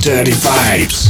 Dirty Vibes.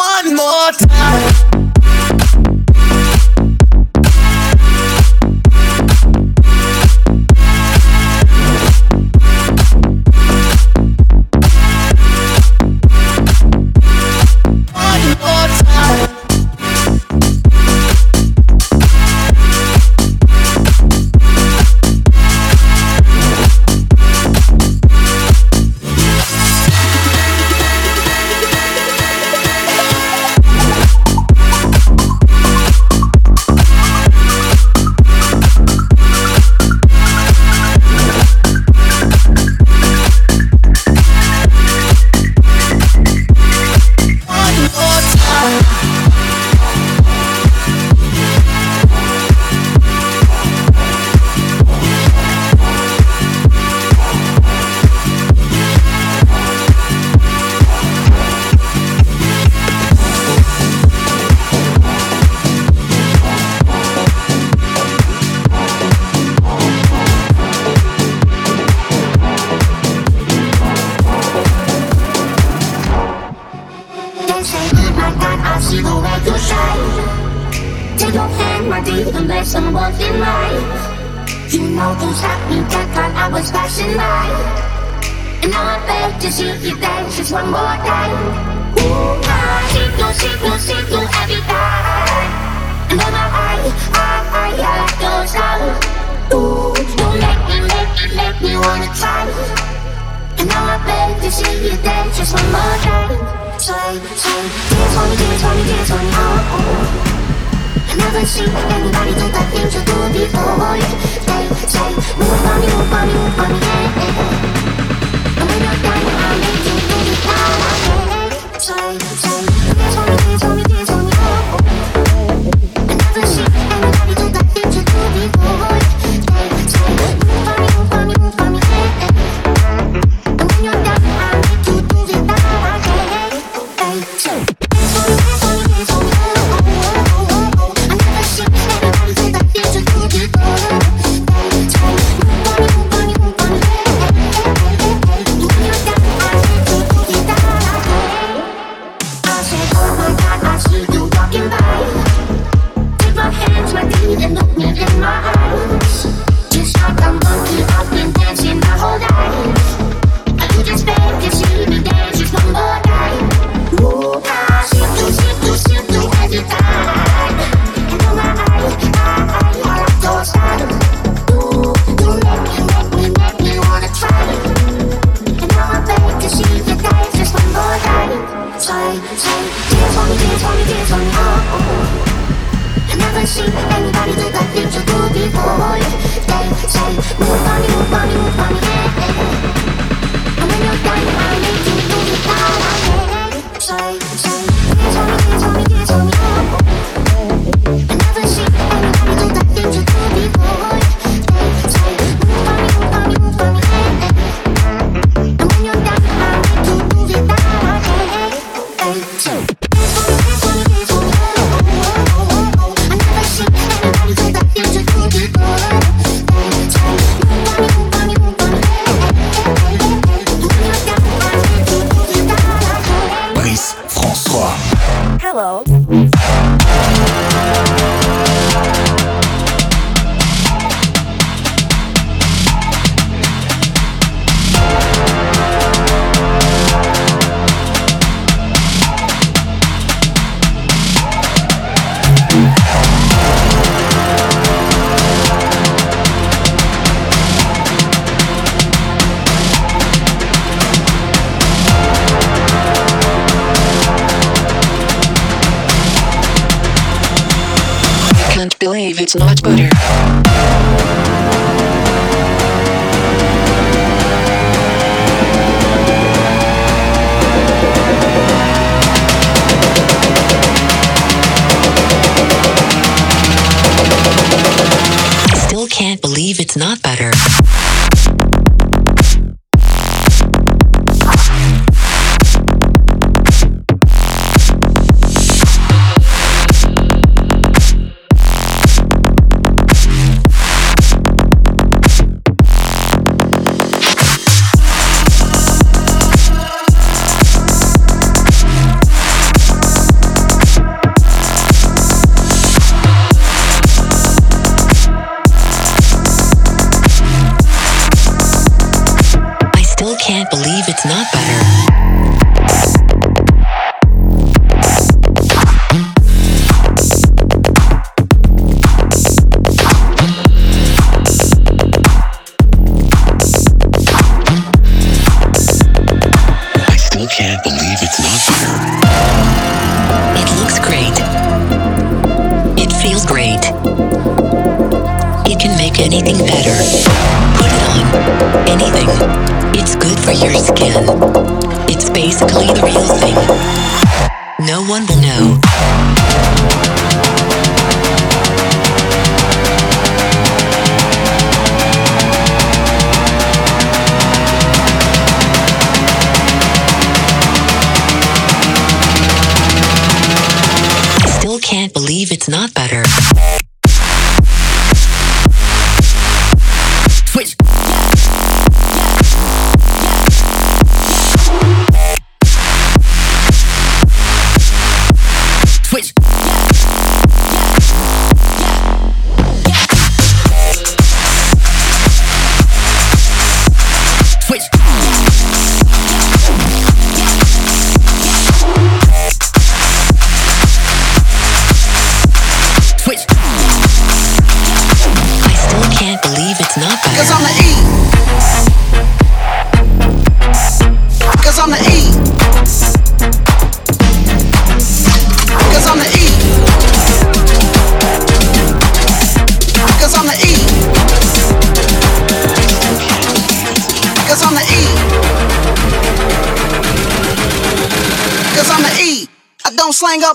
one more time. you got I was passing by. And now I beg to see you dance just one more time. Ooh, I see you, see you, see you every time. And then I, I, I, I like your. Ooh, you make me, make me, make me wanna try. And now I beg to see you dance just one more time. Say, say, dance for me, dance for me, dance for me, oh. oh. oh never seen anybody do that thing you do before. They say, move on me, move on me, move on me, yeah, yeah. And when you're done, I'm making you be proud Say, say, tell me, tell me, tell me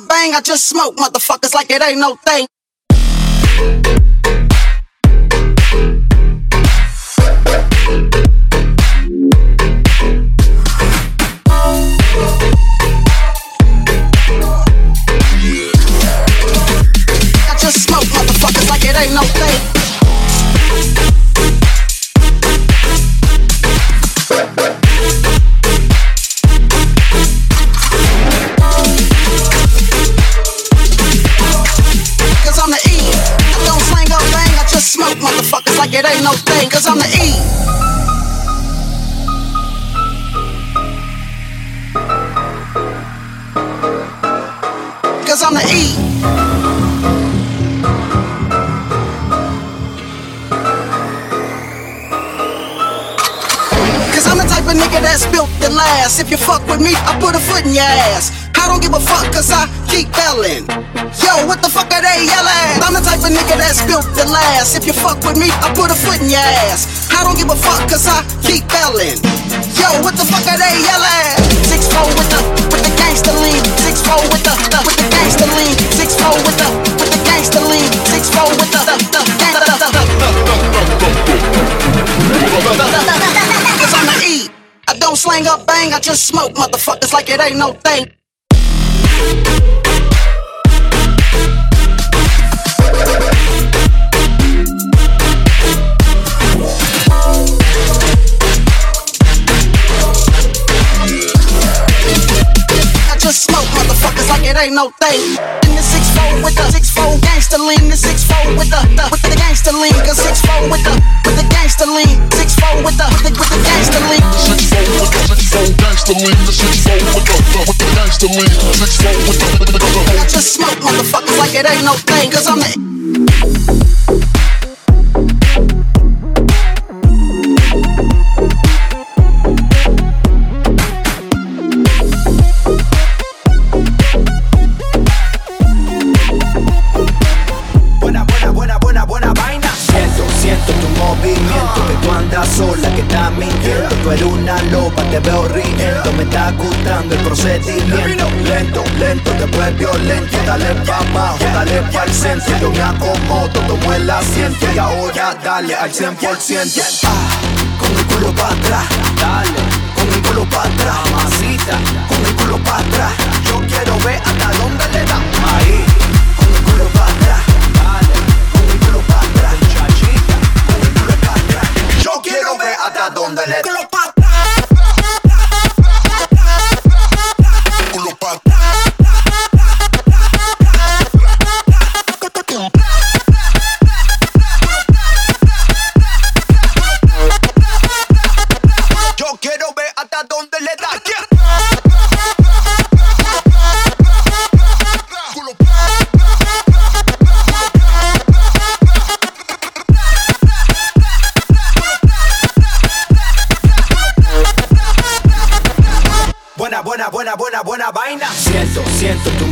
bang, I just smoke motherfuckers like it ain't no thing. Me, I put a foot in your ass. I don't give a fuck cause I keep yelling. Yo, what the fuck are they yelling? I'm the type of nigga that's built to last. If you fuck with me, I put a foot in your ass. I don't give a fuck cause I keep yelling. Yo, what the fuck are they yelling? Six four with the with the gangster lean. Six four with the, the with the gangster lean. Six four with the with the gangster lean. Six four with the the the the- the- the- the E. I slang up bang, I just smoke motherfuckers like it ain't no thing. I just smoke motherfuckers like it ain't no thing. In the six four with the six four gangster lean, the six four with the, the with the gangster lean, cause six four with the with the gangster lean, six four with the with the, with the gangster lean. With the six four gangster lean, the six four with the with the gangster lean, six four with the- I just smoke motherfuckers like it ain't no thing, cause I'm the te veo riendo. Me está gustando el procedimiento. Lento, lento, después violento. Dale pa' abajo, dale pa' el centro. Yo me acomodo, tomo el asiento. Y ahora dale al 100%. Ah, con el culo para atrás, dale. Con el culo para atrás, mamacita. Con el culo para atrás. Yo quiero ver hasta dónde le da. Ahí, con el culo para atrás, dale. Con el culo para atrás, muchachita. Con el culo para atrás. Yo quiero ver hasta dónde le da.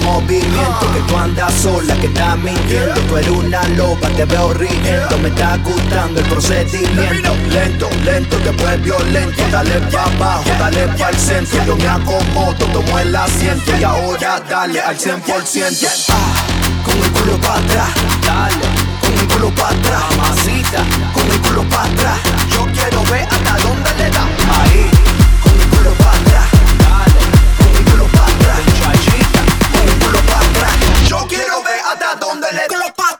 Movimiento. Que tú andas sola, que estás mintiendo. Tú eres una loba, te veo riendo. Me está gustando el procedimiento. Lento, lento, después violento. Dale pa' abajo, dale pa' el centro. Yo me acomodo, tomo el asiento. Y ahora dale al 100%. Ah, con el culo para atrás, dale. Con el culo para atrás, mamacita. Con el culo para atrás. Yo quiero ver hasta dónde le da. Ahí, hasta dónde le da.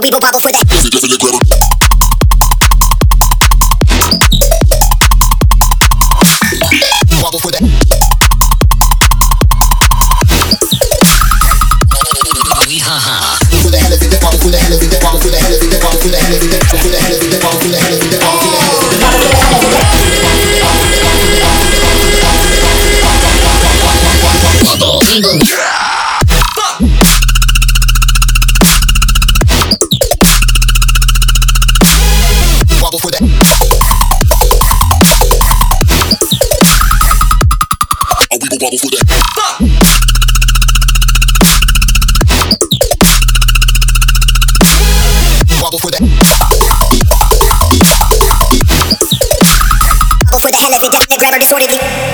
people bubble for that. bubble for that. Bubble for that. Bubble for the hell of it, grab her, it's what it is.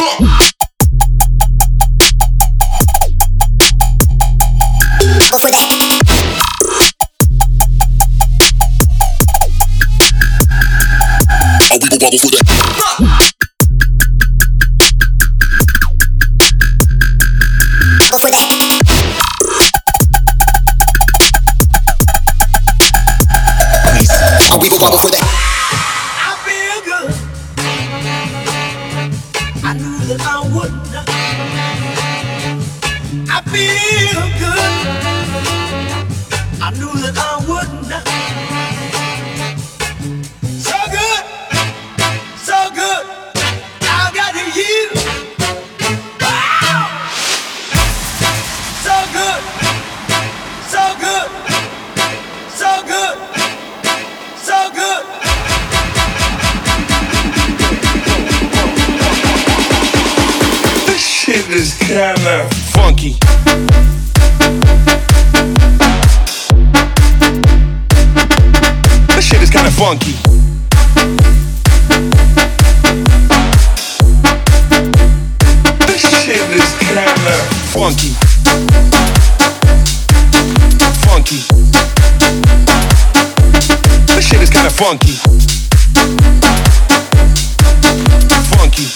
wobble for that. Go for that. I wiggle wobble for I feel good. I knew that I would. funky. Funky.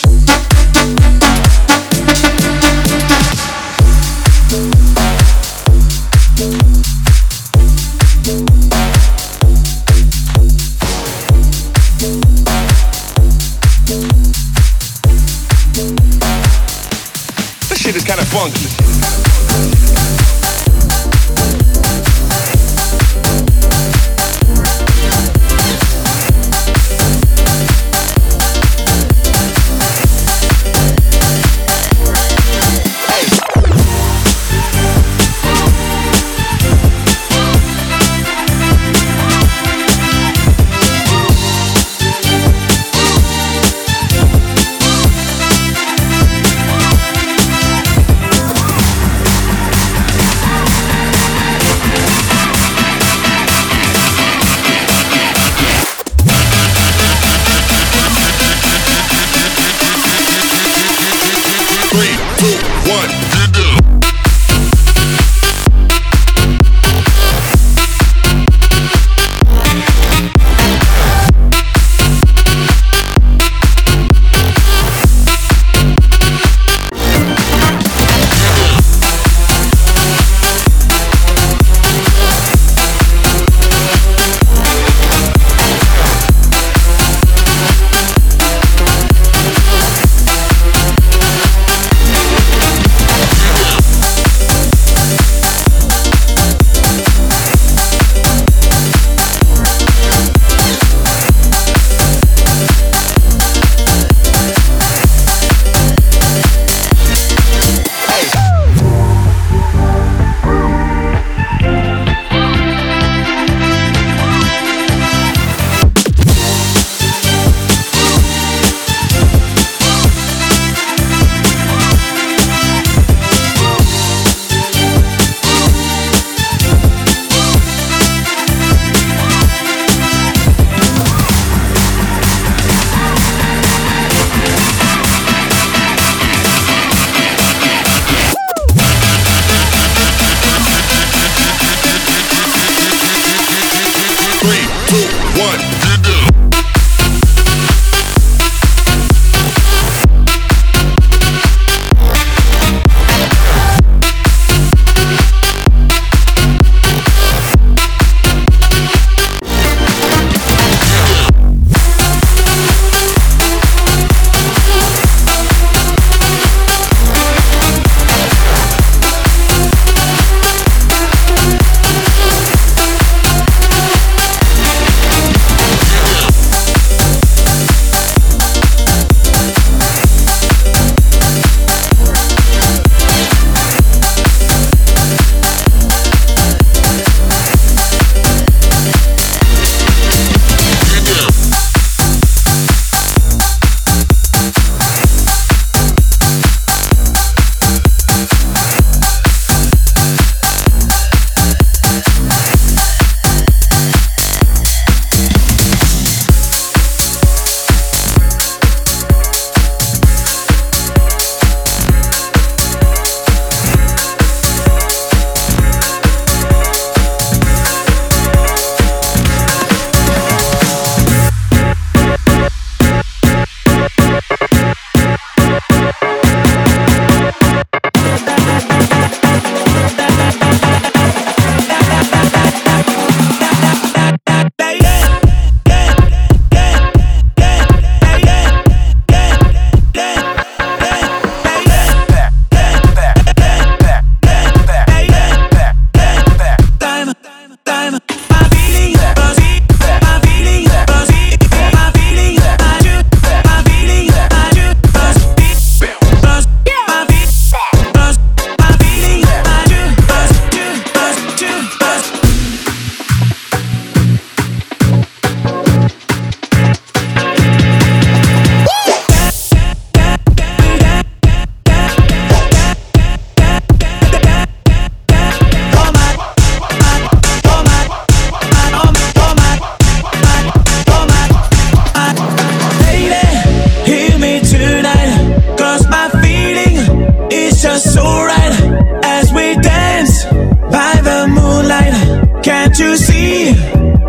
This shit is kinda funky.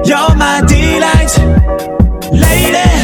You're my delight, lady.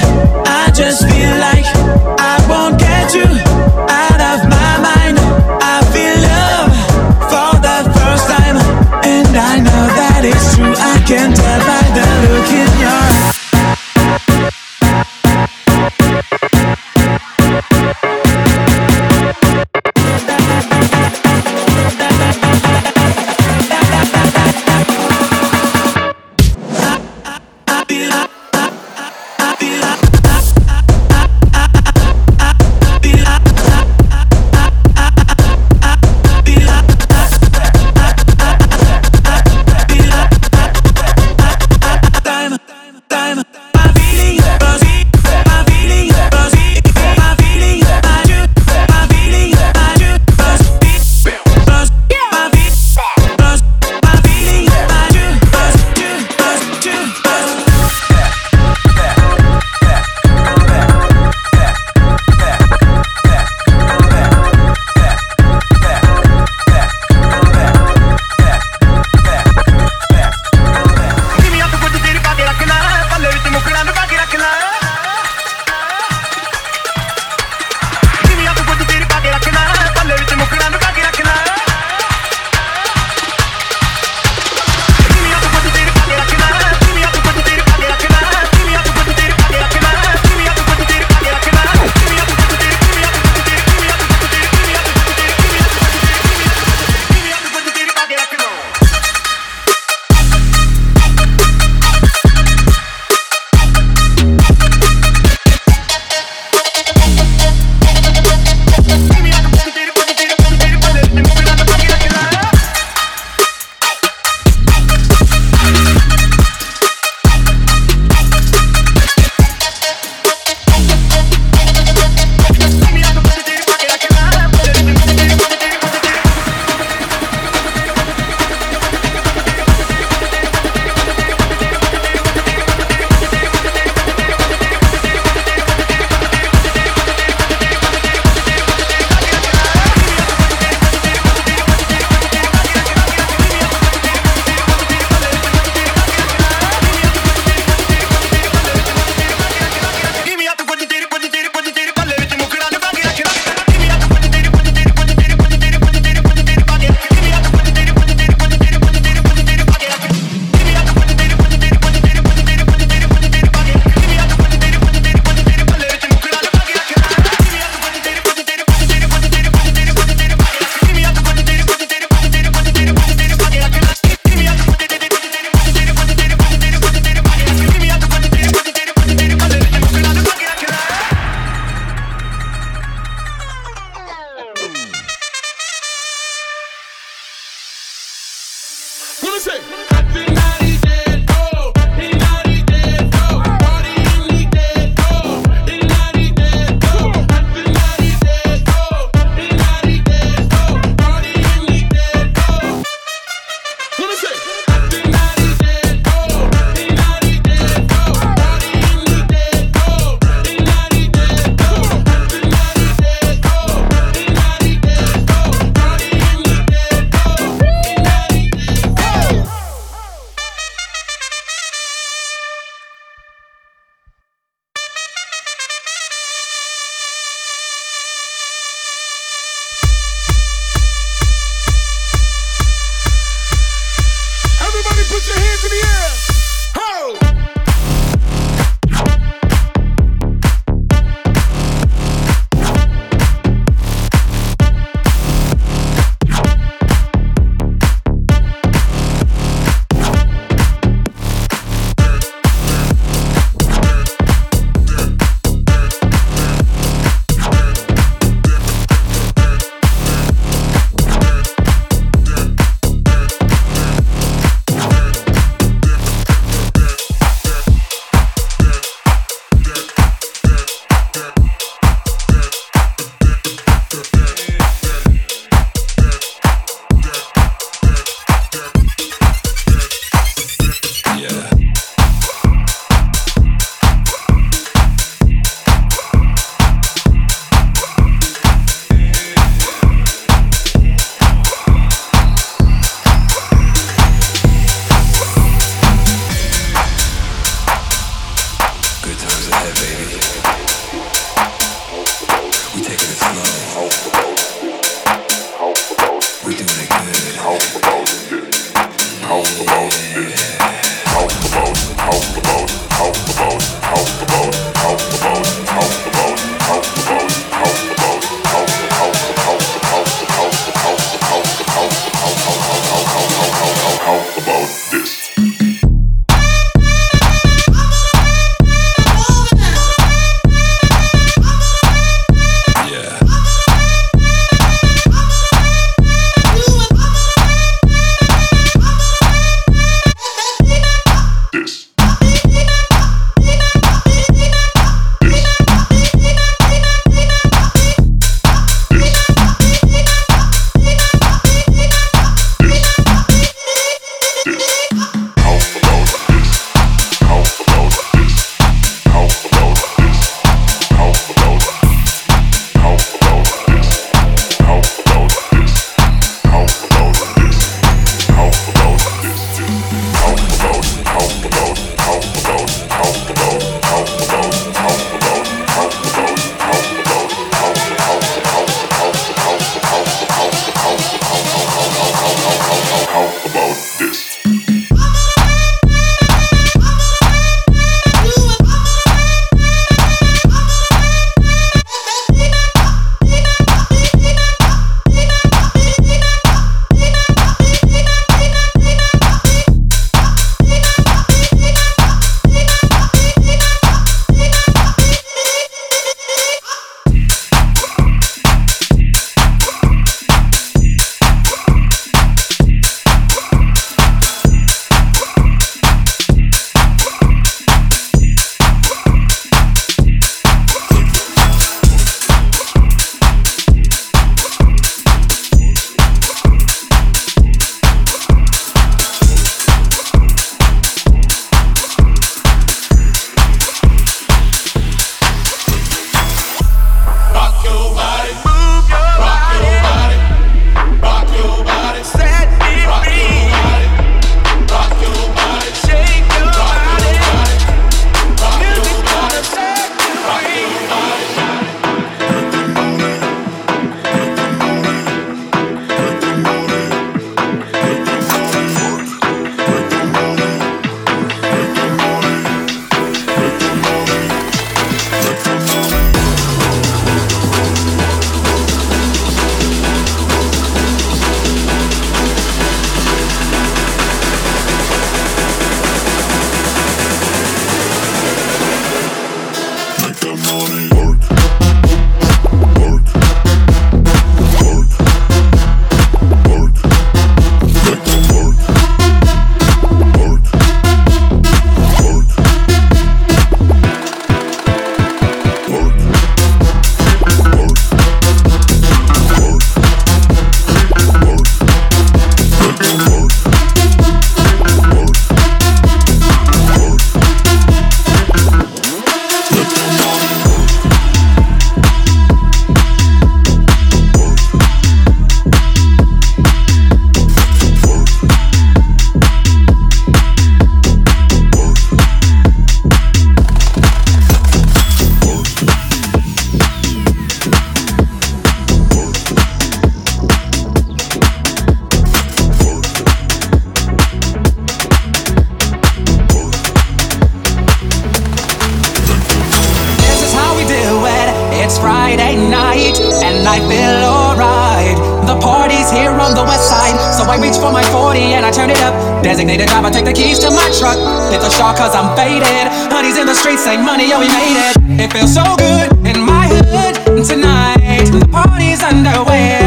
I reach for my 40 and I turn it up. Designated driver, take the keys to my truck. Hit the shot cause I'm faded. Honey's in the streets, say money, yo, we made it. It feels so good in my hood tonight. The party's underway,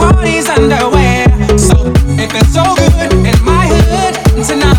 party's underway. So it feels so good in my hood tonight.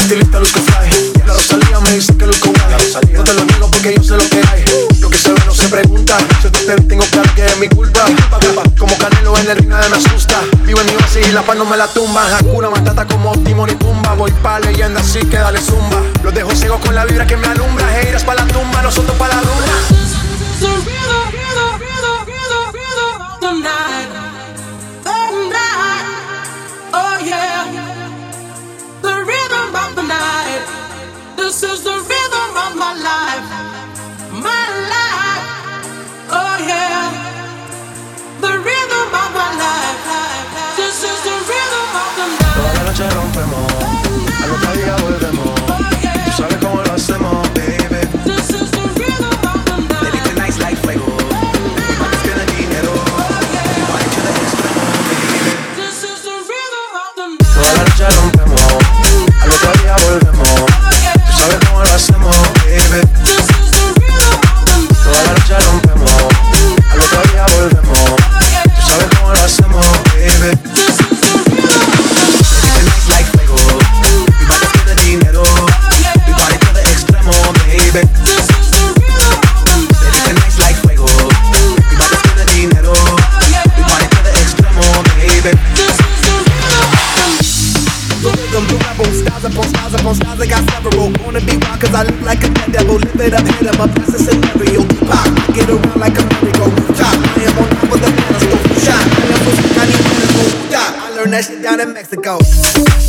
estilista lo que fly. La me dice que. No te lo digo porque yo sé lo que hay. Lo que se no se pregunta. Yo te tengo claro que es mi culpa. Como Canelo en el ring me asusta. Vivo en mi base y la paz no me la tumba. Hakuna Matata como Timon y Pumba. Voy pa' leyenda así que dale zumba. Los dejo ciego con la vibra que me alumbra. Heiras pa' la tumba, nosotros pa' la luna. Upon styles. I got several. Wanna be wild cause I look like a dead devil. Live it up, hit up, that's a scenario. Pop, I get around like a merry-go. Top, I am on top of the pedestal. Shot, I am so sick, I need medical. I learned that shit down in Mexico.